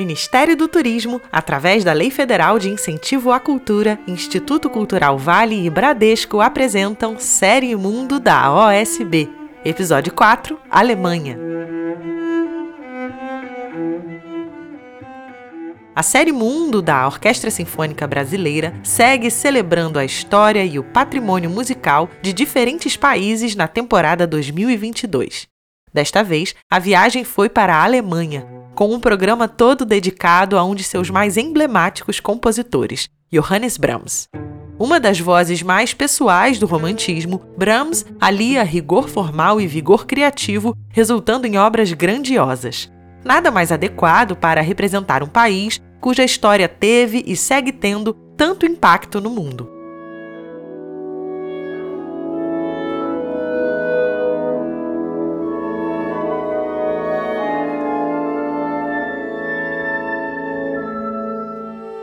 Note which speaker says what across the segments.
Speaker 1: Ministério do Turismo, através da Lei Federal de Incentivo à Cultura, Instituto Cultural Vale e Bradesco apresentam Série Mundo da OSB. Episódio 4 Alemanha. A série Mundo da Orquestra Sinfônica Brasileira segue celebrando a história e o patrimônio musical de diferentes países na temporada 2022. Desta vez, a viagem foi para a Alemanha, com um programa todo dedicado a um de seus mais emblemáticos compositores, Johannes Brahms. Uma das vozes mais pessoais do romantismo, Brahms alia rigor formal e vigor criativo, resultando em obras grandiosas. Nada mais adequado para representar um país cuja história teve e segue tendo tanto impacto no mundo.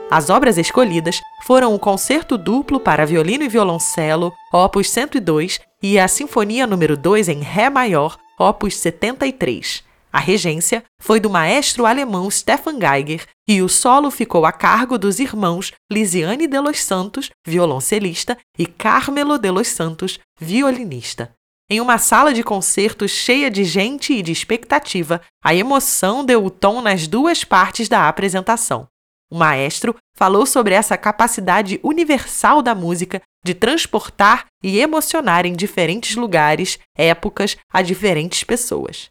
Speaker 1: As obras escolhidas foram o Concerto Duplo para Violino e Violoncelo, Opus 102, e a Sinfonia número 2 em Ré maior, Opus 73. A regência foi do maestro alemão Stefan Geiger e o solo ficou a cargo dos irmãos Lisiane de los Santos, violoncelista, e Carmelo de los Santos, violinista. Em uma sala de concertos cheia de gente e de expectativa, a emoção deu o tom nas duas partes da apresentação. O maestro falou sobre essa capacidade universal da música de transportar e emocionar em diferentes lugares, épocas, a diferentes pessoas.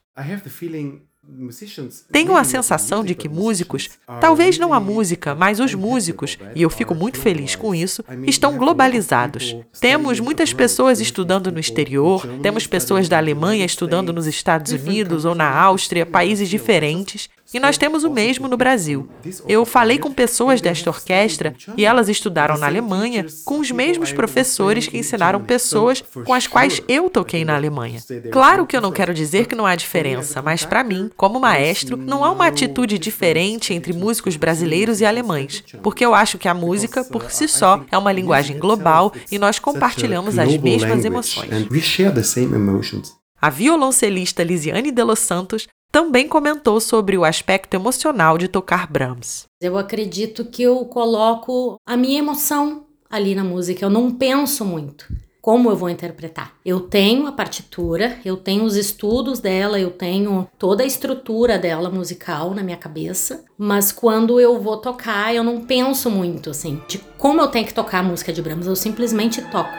Speaker 1: Tenho a sensação de que músicos, talvez não a música, mas os músicos, e eu fico muito feliz com isso, estão globalizados. Temos muitas pessoas estudando no exterior, temos pessoas da Alemanha estudando nos Estados Unidos ou na Áustria, países diferentes, e nós temos o mesmo no Brasil. Eu falei com pessoas desta orquestra e elas estudaram na Alemanha com os mesmos professores que ensinaram pessoas com as quais eu toquei na Alemanha. Claro que eu não quero dizer que não há diferença, mas para mim, como maestro, não há uma atitude diferente entre músicos brasileiros e alemães, porque eu acho que a música, por si só, é uma linguagem global e nós compartilhamos as mesmas emoções. A violoncelista Lisiane de los Santos também comentou sobre o aspecto emocional de tocar Brahms.
Speaker 2: Eu acredito que eu coloco a minha emoção ali na música, eu não penso muito como eu vou interpretar. Eu tenho a partitura, eu tenho os estudos dela, eu tenho toda a estrutura dela musical na minha cabeça, mas quando eu vou tocar, eu não penso muito assim de como eu tenho que tocar a música de Brahms, eu simplesmente toco.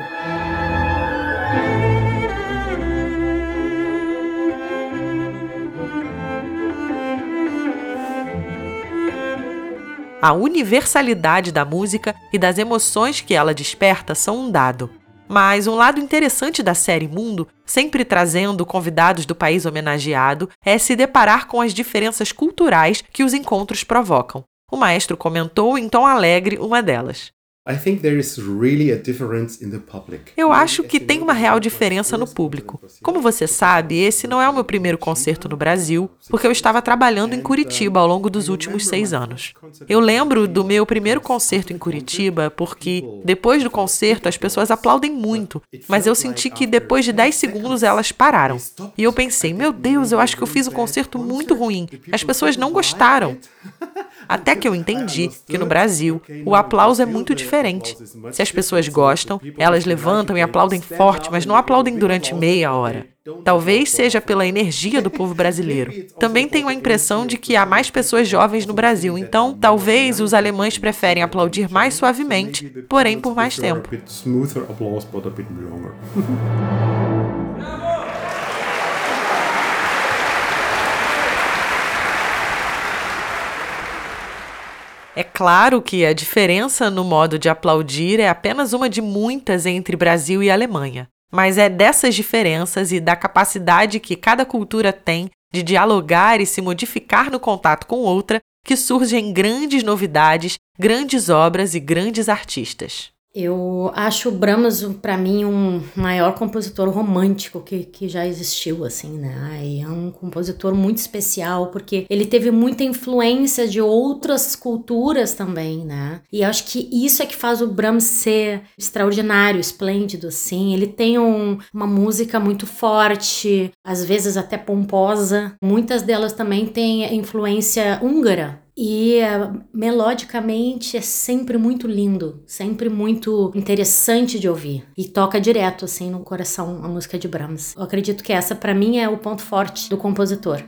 Speaker 1: A universalidade da música e das emoções que ela desperta são um dado. Mas um lado interessante da série Mundo, sempre trazendo convidados do país homenageado, é se deparar com as diferenças culturais que os encontros provocam. O maestro comentou em tom alegre uma delas. Eu acho que tem uma real diferença no público. Como você sabe, esse não é o meu primeiro concerto no Brasil, porque eu estava trabalhando em Curitiba ao longo dos últimos seis anos. Eu lembro do meu primeiro concerto em Curitiba, porque depois do concerto as pessoas aplaudem muito, mas eu senti que depois de dez segundos elas pararam. E eu pensei, meu Deus, eu acho que eu fiz um concerto muito ruim. As pessoas não gostaram. Até que eu entendi que no Brasil o aplauso é muito diferente. Se as pessoas gostam, elas levantam e aplaudem forte, mas não aplaudem durante meia hora. Talvez seja pela energia do povo brasileiro. Também tenho a impressão de que há mais pessoas jovens no Brasil, então talvez os alemães preferem aplaudir mais suavemente, porém por mais tempo. É claro que a diferença no modo de aplaudir é apenas uma de muitas entre Brasil e Alemanha. Mas é dessas diferenças e da capacidade que cada cultura tem de dialogar e se modificar no contato com outra que surgem grandes novidades, grandes obras e grandes artistas.
Speaker 2: Eu acho o Brahms, para mim, um maior compositor romântico que, que já existiu, assim, né? E é um compositor muito especial, porque ele teve muita influência de outras culturas também, né? E acho que isso é que faz o Brahms ser extraordinário, esplêndido, assim. Ele tem um, uma música muito forte, às vezes até pomposa. Muitas delas também têm influência húngara, e uh, melodicamente é sempre muito lindo, sempre muito interessante de ouvir e toca direto assim no coração a música de Brahms. Eu acredito que essa para mim é o ponto forte do compositor.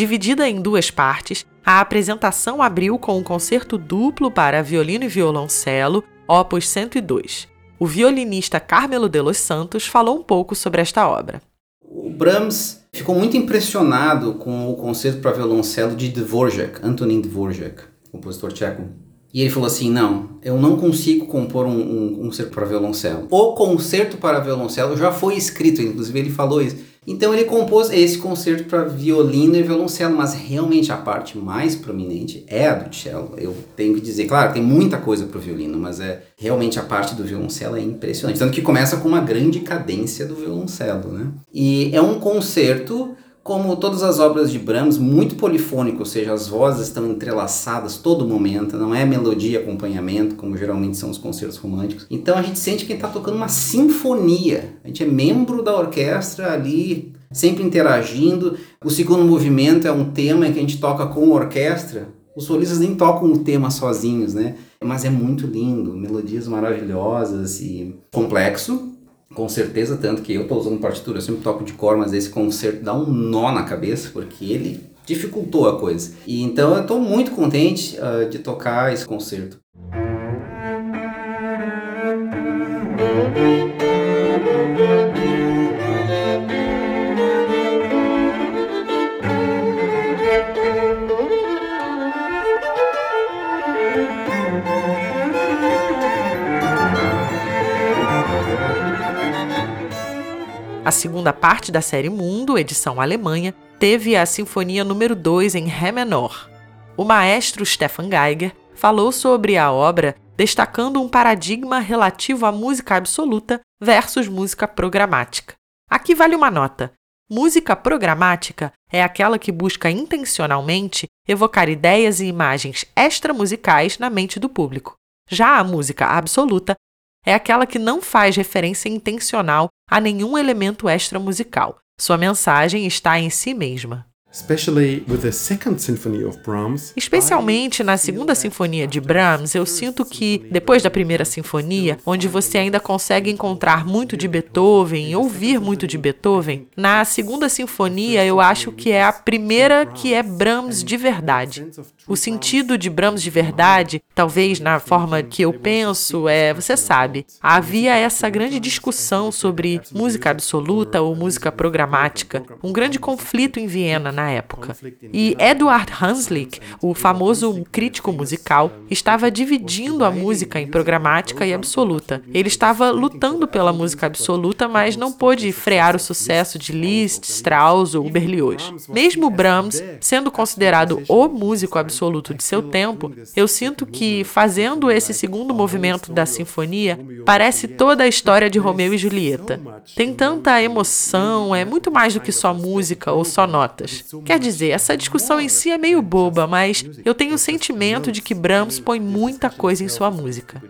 Speaker 1: Dividida em duas partes, a apresentação abriu com um concerto duplo para violino e violoncelo, opus 102. O violinista Carmelo de los Santos falou um pouco sobre esta obra.
Speaker 3: O Brahms ficou muito impressionado com o concerto para violoncelo de Dvorak, Antonin Dvorak, compositor tcheco. E ele falou assim: Não, eu não consigo compor um, um, um concerto para violoncelo. O concerto para violoncelo já foi escrito, inclusive ele falou isso. Então ele compôs esse concerto para violino e violoncelo, mas realmente a parte mais prominente é a do cello. Eu tenho que dizer, claro, tem muita coisa para o violino, mas é realmente a parte do violoncelo é impressionante. Tanto que começa com uma grande cadência do violoncelo, né? E é um concerto como todas as obras de Brahms, muito polifônico, ou seja, as vozes estão entrelaçadas todo momento, não é melodia e acompanhamento, como geralmente são os concertos românticos. Então a gente sente que está tocando uma sinfonia. A gente é membro da orquestra ali, sempre interagindo. O segundo movimento é um tema que a gente toca com a orquestra. Os solistas nem tocam o tema sozinhos, né? Mas é muito lindo, melodias maravilhosas e complexo, com certeza, tanto que eu estou usando partitura, eu sempre toco de cor, mas esse concerto dá um nó na cabeça, porque ele dificultou a coisa. E então eu estou muito contente uh, de tocar esse concerto.
Speaker 1: A segunda parte da série Mundo, edição Alemanha, teve a Sinfonia número 2 em Ré menor. O maestro Stefan Geiger falou sobre a obra, destacando um paradigma relativo à música absoluta versus música programática. Aqui vale uma nota. Música programática é aquela que busca intencionalmente evocar ideias e imagens extramusicais na mente do público. Já a música absoluta é aquela que não faz referência intencional a nenhum elemento extra musical. Sua mensagem está em si mesma. Especialmente na segunda sinfonia de Brahms, eu sinto que, depois da primeira sinfonia, onde você ainda consegue encontrar muito de Beethoven ouvir muito de Beethoven, na segunda sinfonia eu acho que é a primeira que é Brahms de verdade. O sentido de Brahms de verdade, talvez na forma que eu penso, é, você sabe, havia essa grande discussão sobre música absoluta ou música programática, um grande conflito em Viena na época. E Eduard Hanslick, o famoso crítico musical, estava dividindo a música em programática e absoluta. Ele estava lutando pela música absoluta, mas não pôde frear o sucesso de Liszt, Strauss ou Berlioz. Mesmo Brahms, sendo considerado o músico absoluto de seu tempo, eu sinto que, fazendo esse segundo movimento da sinfonia, parece toda a história de Romeu e Julieta. Tem tanta emoção, é muito mais do que só música ou só notas. Quer dizer, essa discussão em si é meio boba, mas eu tenho o sentimento de que Brahms põe muita coisa em sua música.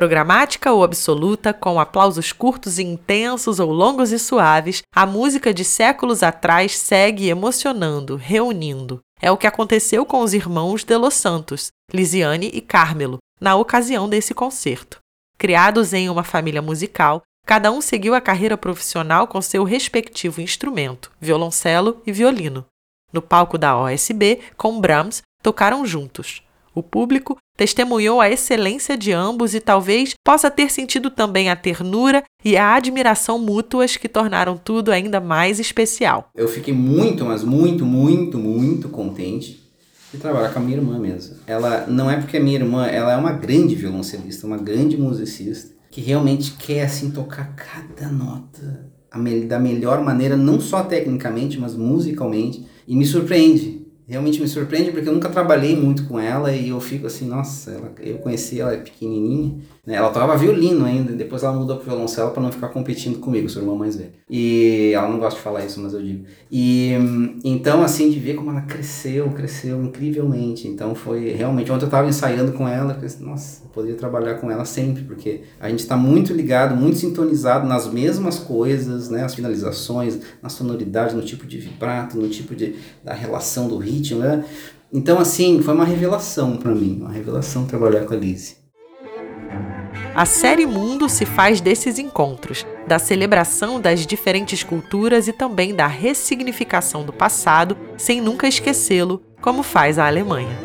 Speaker 1: Programática ou absoluta, com aplausos curtos e intensos ou longos e suaves, a música de séculos atrás segue emocionando, reunindo. É o que aconteceu com os irmãos de Los Santos, Lisiane e Carmelo, na ocasião desse concerto. Criados em uma família musical, cada um seguiu a carreira profissional com seu respectivo instrumento, violoncelo e violino. No palco da OSB, com Brahms, tocaram juntos. O público testemunhou a excelência de ambos e talvez possa ter sentido também a ternura e a admiração mútuas que tornaram tudo ainda mais especial.
Speaker 3: Eu fiquei muito, mas muito, muito, muito contente de trabalhar com a minha irmã mesmo. Ela não é porque é minha irmã, ela é uma grande violoncelista, uma grande musicista, que realmente quer assim tocar cada nota da melhor maneira, não só tecnicamente, mas musicalmente, e me surpreende realmente me surpreende porque eu nunca trabalhei muito com ela e eu fico assim, nossa, ela, eu conheci ela pequenininha? Ela tocava violino ainda, depois ela mudou pro violoncelo para não ficar competindo comigo, sua irmã mais velha. E ela não gosta de falar isso, mas eu digo. E então assim de ver como ela cresceu, cresceu incrivelmente. Então foi realmente ontem eu estava ensaiando com ela, pensei, nossa, eu poderia trabalhar com ela sempre, porque a gente está muito ligado, muito sintonizado nas mesmas coisas, né? As finalizações, na sonoridade, no tipo de vibrato, no tipo de da relação do ritmo né? Então, assim, foi uma revelação para mim, uma revelação trabalhar com a Lizzie.
Speaker 1: A série Mundo se faz desses encontros, da celebração das diferentes culturas e também da ressignificação do passado, sem nunca esquecê-lo, como faz a Alemanha.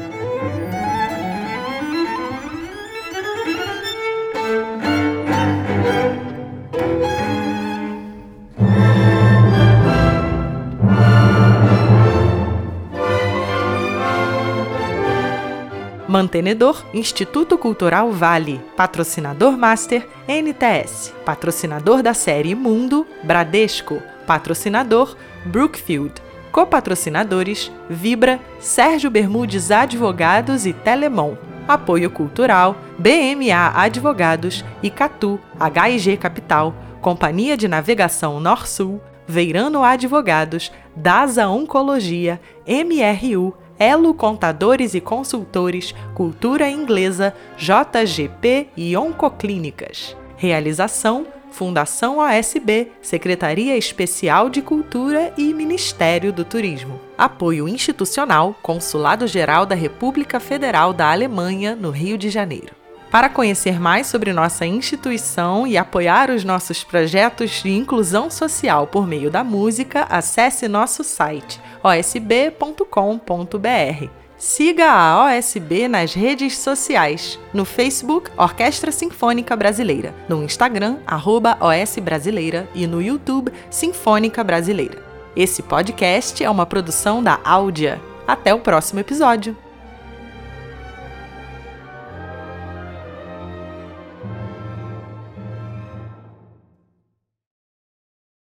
Speaker 1: Mantenedor Instituto Cultural Vale, patrocinador Master NTS, patrocinador da série Mundo Bradesco, patrocinador Brookfield, copatrocinadores Vibra, Sérgio Bermudes Advogados e Telemon. Apoio Cultural, BMA Advogados, Icatu, HIG Capital, Companhia de Navegação Norsul, Veirano Advogados, DASA Oncologia, MRU, Elo Contadores e Consultores, Cultura Inglesa, JGP e Oncoclínicas. Realização: Fundação OSB, Secretaria Especial de Cultura e Ministério do Turismo. Apoio institucional: Consulado Geral da República Federal da Alemanha, no Rio de Janeiro. Para conhecer mais sobre nossa instituição e apoiar os nossos projetos de inclusão social por meio da música, acesse nosso site osb.com.br. Siga a OSB nas redes sociais, no Facebook Orquestra Sinfônica Brasileira, no Instagram arroba OS Brasileira e no YouTube Sinfônica Brasileira. Esse podcast é uma produção da Áudia. Até o próximo episódio!